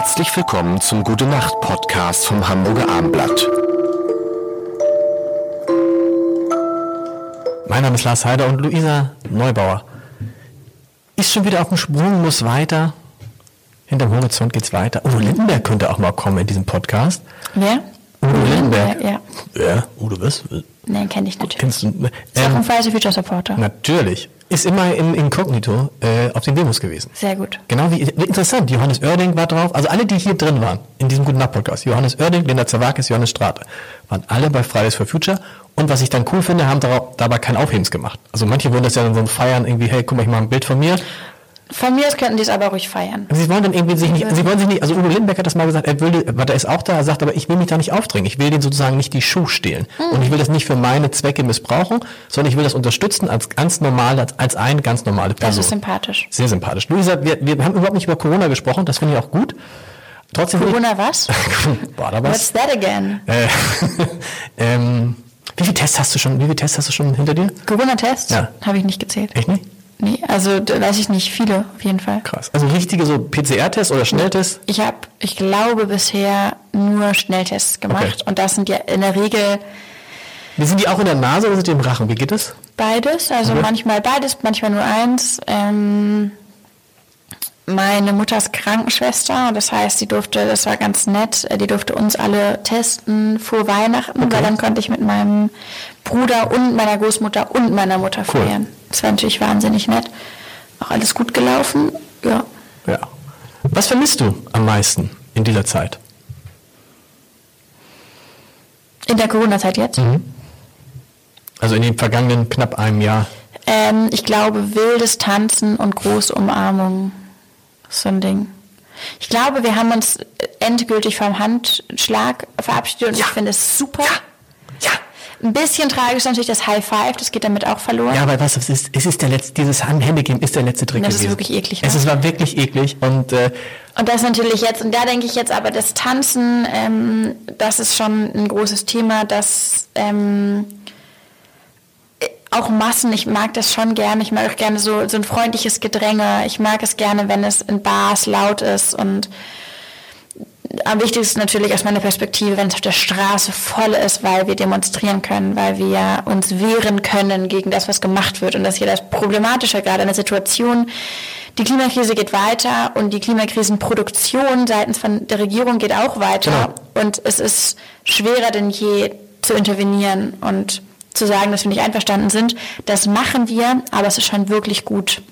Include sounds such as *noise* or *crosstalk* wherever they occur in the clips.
Herzlich willkommen zum Gute Nacht Podcast vom Hamburger Armblatt. Mein Name ist Lars Heider und Luisa Neubauer. Ist schon wieder auf dem Sprung, muss weiter. Hinterm Horizont geht's weiter. Udo Lindenberg könnte auch mal kommen in diesem Podcast. Wer? Udo Lindenberg. Ja. Ja, Udo was? Nein, kenne ich natürlich. Kennst du? Ist auch Ähm, ein Fridays Future Supporter. natürlich. Ist immer im Inkognito äh, auf den Demos gewesen. Sehr gut. Genau wie interessant. Johannes Oerding war drauf. Also alle, die hier drin waren in diesem guten Nacht Podcast. Johannes Oerding, Linda Zawakis, Johannes Strate waren alle bei Fridays for Future. Und was ich dann cool finde, haben darauf, dabei kein Aufhebens gemacht. Also manche wollen das ja dann so feiern irgendwie. Hey, guck mal, ich mache ein Bild von mir. Von mir aus könnten die es aber ruhig feiern. Sie wollen dann irgendwie sich nicht, sie wollen sich nicht, also Udo Lindenberg hat das mal gesagt, er will, der ist auch da, er sagt, aber ich will mich da nicht aufdrängen. Ich will den sozusagen nicht die Schuhe stehlen. Und ich will das nicht für meine Zwecke missbrauchen, sondern ich will das unterstützen als ganz normal, als, als eine ganz normale Das Person. ist sympathisch. Sehr sympathisch. Luisa, wir, wir haben überhaupt nicht über Corona gesprochen, das finde ich auch gut. Trotzdem Corona was? *laughs* ich, war da What's was? that again? Äh, *laughs* ähm, wie viele Tests hast du schon, wie viele Tests hast du schon hinter dir? Corona-Tests? Ja. Habe ich nicht gezählt. Echt nicht? Nee, also da weiß ich nicht. Viele, auf jeden Fall. Krass. Also richtige so PCR-Tests oder Schnelltests? Ich habe, ich glaube, bisher nur Schnelltests gemacht. Okay. Und das sind ja in der Regel Wie sind die auch in der Nase oder sind die im Rachen? Wie geht das? beides. Also Mhm. manchmal beides, manchmal nur eins. Ähm, meine Mutter ist Krankenschwester, das heißt, sie durfte, das war ganz nett, äh, die durfte uns alle testen vor Weihnachten, weil dann konnte ich mit meinem Bruder und meiner Großmutter und meiner Mutter Cool. feiern. Das war natürlich wahnsinnig nett. Auch alles gut gelaufen, ja. Ja. Was vermisst du am meisten in dieser Zeit? In der Corona-Zeit jetzt. Mhm. Also in den vergangenen knapp einem Jahr. Ähm, ich glaube, wildes Tanzen und große Umarmungen. ist So ein Ding. Ich glaube, wir haben uns endgültig vom Handschlag verabschiedet und Ja. ich finde es super. Ja. Ein bisschen tragisch natürlich das High Five, das geht damit auch verloren. Ja, aber du, es ist, es ist der letzte, dieses Händegeben ist der letzte Trick Das ist gewesen. wirklich eklig, Es ne? ist, war wirklich eklig und äh, Und das natürlich jetzt, und da denke ich jetzt aber, das Tanzen, ähm, das ist schon ein großes Thema, das ähm, auch Massen, ich mag das schon gerne, ich mag auch gerne so, so ein freundliches Gedränge, ich mag es gerne, wenn es in Bars laut ist und am wichtigsten ist natürlich aus meiner Perspektive, wenn es auf der Straße voll ist, weil wir demonstrieren können, weil wir uns wehren können gegen das, was gemacht wird. Und das ist hier das Problematische gerade in der Situation. Die Klimakrise geht weiter und die Klimakrisenproduktion seitens von der Regierung geht auch weiter. Und es ist schwerer denn je zu intervenieren und zu sagen, dass wir nicht einverstanden sind. Das machen wir, aber es ist schon wirklich gut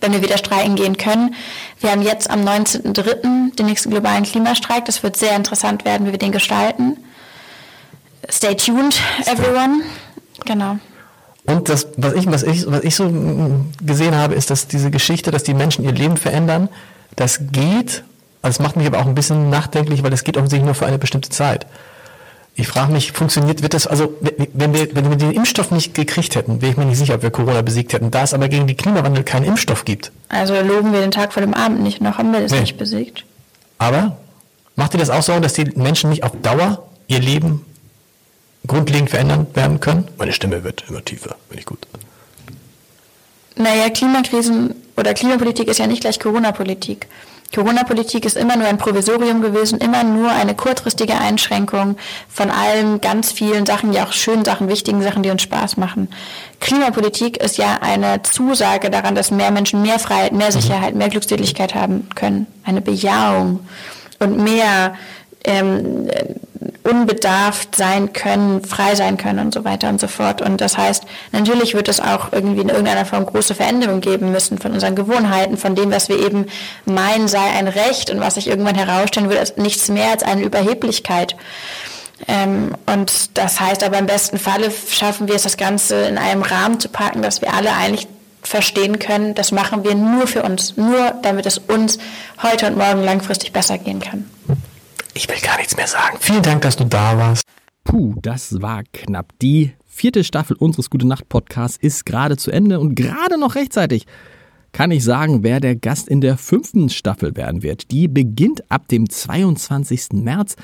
wenn wir wieder streiken gehen können. Wir haben jetzt am 19.03. den nächsten globalen Klimastreik. Das wird sehr interessant werden, wie wir den gestalten. Stay tuned, everyone. Genau. Und das, was ich, was ich, was ich so gesehen habe, ist, dass diese Geschichte, dass die Menschen ihr Leben verändern, das geht, also das macht mich aber auch ein bisschen nachdenklich, weil das geht offensichtlich nur für eine bestimmte Zeit. Ich frage mich, funktioniert, wird das, also wenn wir, wenn wir den Impfstoff nicht gekriegt hätten, wäre ich mir nicht sicher, ob wir Corona besiegt hätten. Da es aber gegen den Klimawandel keinen Impfstoff gibt. Also loben wir den Tag vor dem Abend nicht, noch haben wir das Nee. nicht besiegt. Aber macht ihr das auch so, dass die Menschen nicht auf Dauer ihr Leben grundlegend verändern werden können? Meine Stimme wird immer tiefer, finde ich gut. Naja, Klimakrisen oder Klimapolitik ist ja nicht gleich Corona-Politik. Corona-Politik ist immer nur ein Provisorium gewesen, immer nur eine kurzfristige Einschränkung von allen ganz vielen Sachen, ja auch schönen Sachen, wichtigen Sachen, die uns Spaß machen. Klimapolitik ist ja eine Zusage daran, dass mehr Menschen mehr Freiheit, mehr Sicherheit, mehr Glückseligkeit haben können. Eine Bejahung und mehr ähm, unbedarft sein können, frei sein können und so weiter und so fort. Und das heißt, natürlich wird es auch irgendwie in irgendeiner Form große Veränderungen geben müssen von unseren Gewohnheiten, von dem, was wir eben meinen, sei ein Recht und was sich irgendwann herausstellen wird, als nichts mehr als eine Überheblichkeit. Ähm, und das heißt aber im besten Falle schaffen wir es, das Ganze in einem Rahmen zu packen, dass wir alle eigentlich verstehen können, das machen wir nur für uns, nur damit es uns heute und morgen langfristig besser gehen kann. Ich will gar nichts mehr sagen. Vielen Dank, dass du da warst. Puh, das war knapp. Die vierte Staffel unseres Gute Nacht Podcasts ist gerade zu Ende und gerade noch rechtzeitig kann ich sagen, wer der Gast in der fünften Staffel werden wird. Die beginnt ab dem 22. März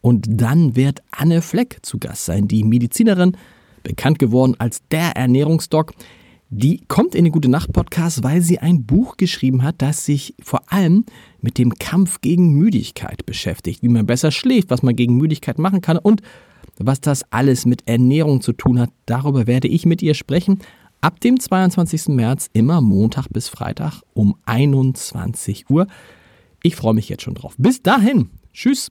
und dann wird Anne Fleck zu Gast sein, die Medizinerin, bekannt geworden als der Ernährungsdoc. Die kommt in den Gute Nacht Podcast, weil sie ein Buch geschrieben hat, das sich vor allem mit dem Kampf gegen Müdigkeit beschäftigt, wie man besser schläft, was man gegen Müdigkeit machen kann und was das alles mit Ernährung zu tun hat. Darüber werde ich mit ihr sprechen. Ab dem 22. März immer Montag bis Freitag um 21 Uhr. Ich freue mich jetzt schon drauf. Bis dahin. Tschüss.